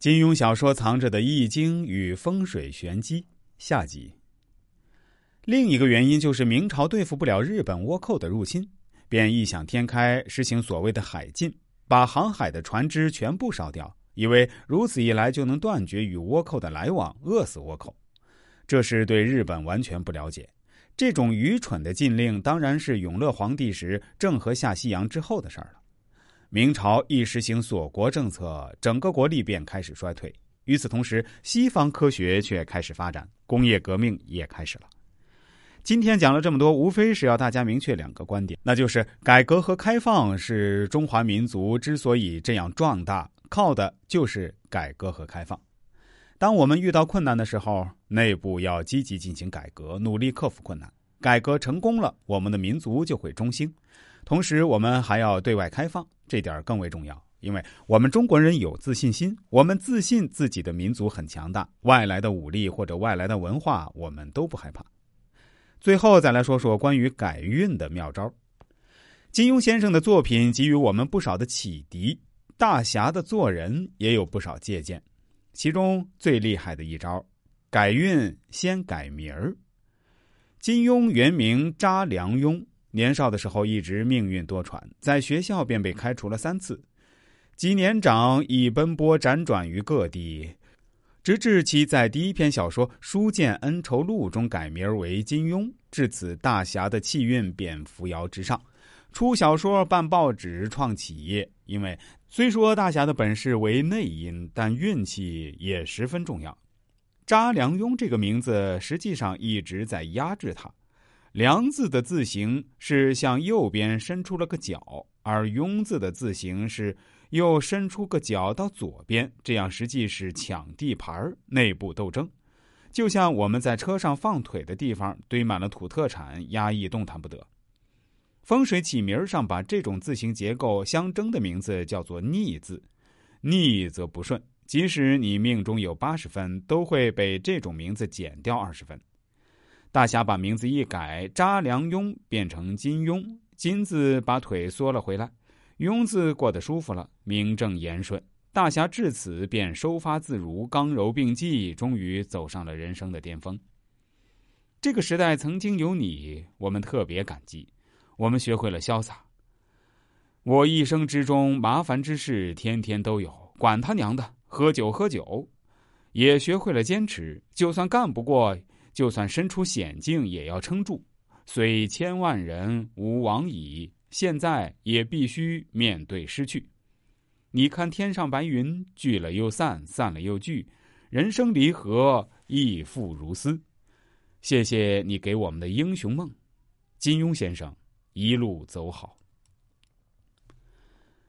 金庸小说藏着的易经与风水玄机下集。另一个原因就是明朝对付不了日本倭寇的入侵，便异想天开，实行所谓的海禁，把航海的船只全部烧掉，以为如此一来就能断绝与倭寇的来往，饿死倭寇。这是对日本完全不了解。这种愚蠢的禁令，当然是永乐皇帝时郑和下西洋之后的事儿了。明朝一实行锁国政策，整个国力便开始衰退。与此同时，西方科学却开始发展，工业革命也开始了。今天讲了这么多，无非是要大家明确两个观点，那就是改革和开放是中华民族之所以这样壮大，靠的就是改革和开放。当我们遇到困难的时候，内部要积极进行改革，努力克服困难。改革成功了，我们的民族就会中兴。同时，我们还要对外开放，这点更为重要，因为我们中国人有自信心，我们自信自己的民族很强大，外来的武力或者外来的文化，我们都不害怕。最后再来说说关于改运的妙招。金庸先生的作品给予我们不少的启迪，大侠的做人也有不少借鉴。其中最厉害的一招，改运先改名儿。金庸原名查良镛。年少的时候一直命运多舛，在学校便被开除了三次。几年长，已奔波辗转于各地，直至其在第一篇小说《书剑恩仇录》中改名为金庸。至此，大侠的气运便扶摇直上，出小说、办报纸、创企业。因为虽说大侠的本事为内因，但运气也十分重要。查良镛这个名字实际上一直在压制他。梁字的字形是向右边伸出了个角，而庸字的字形是又伸出个角到左边，这样实际是抢地盘内部斗争。就像我们在车上放腿的地方堆满了土特产，压抑动弹不得。风水起名上把这种字形结构相争的名字叫做逆字，逆则不顺，即使你命中有八十分，都会被这种名字减掉二十分。大侠把名字一改，查良庸变成金庸，金字把腿缩了回来，庸字过得舒服了，名正言顺。大侠至此便收发自如，刚柔并济，终于走上了人生的巅峰。这个时代曾经有你，我们特别感激。我们学会了潇洒。我一生之中麻烦之事天天都有，管他娘的，喝酒喝酒，也学会了坚持，就算干不过。就算身处险境，也要撑住。虽千万人吾往矣，现在也必须面对失去。你看天上白云，聚了又散，散了又聚，人生离合，亦复如斯。谢谢你给我们的英雄梦，金庸先生，一路走好。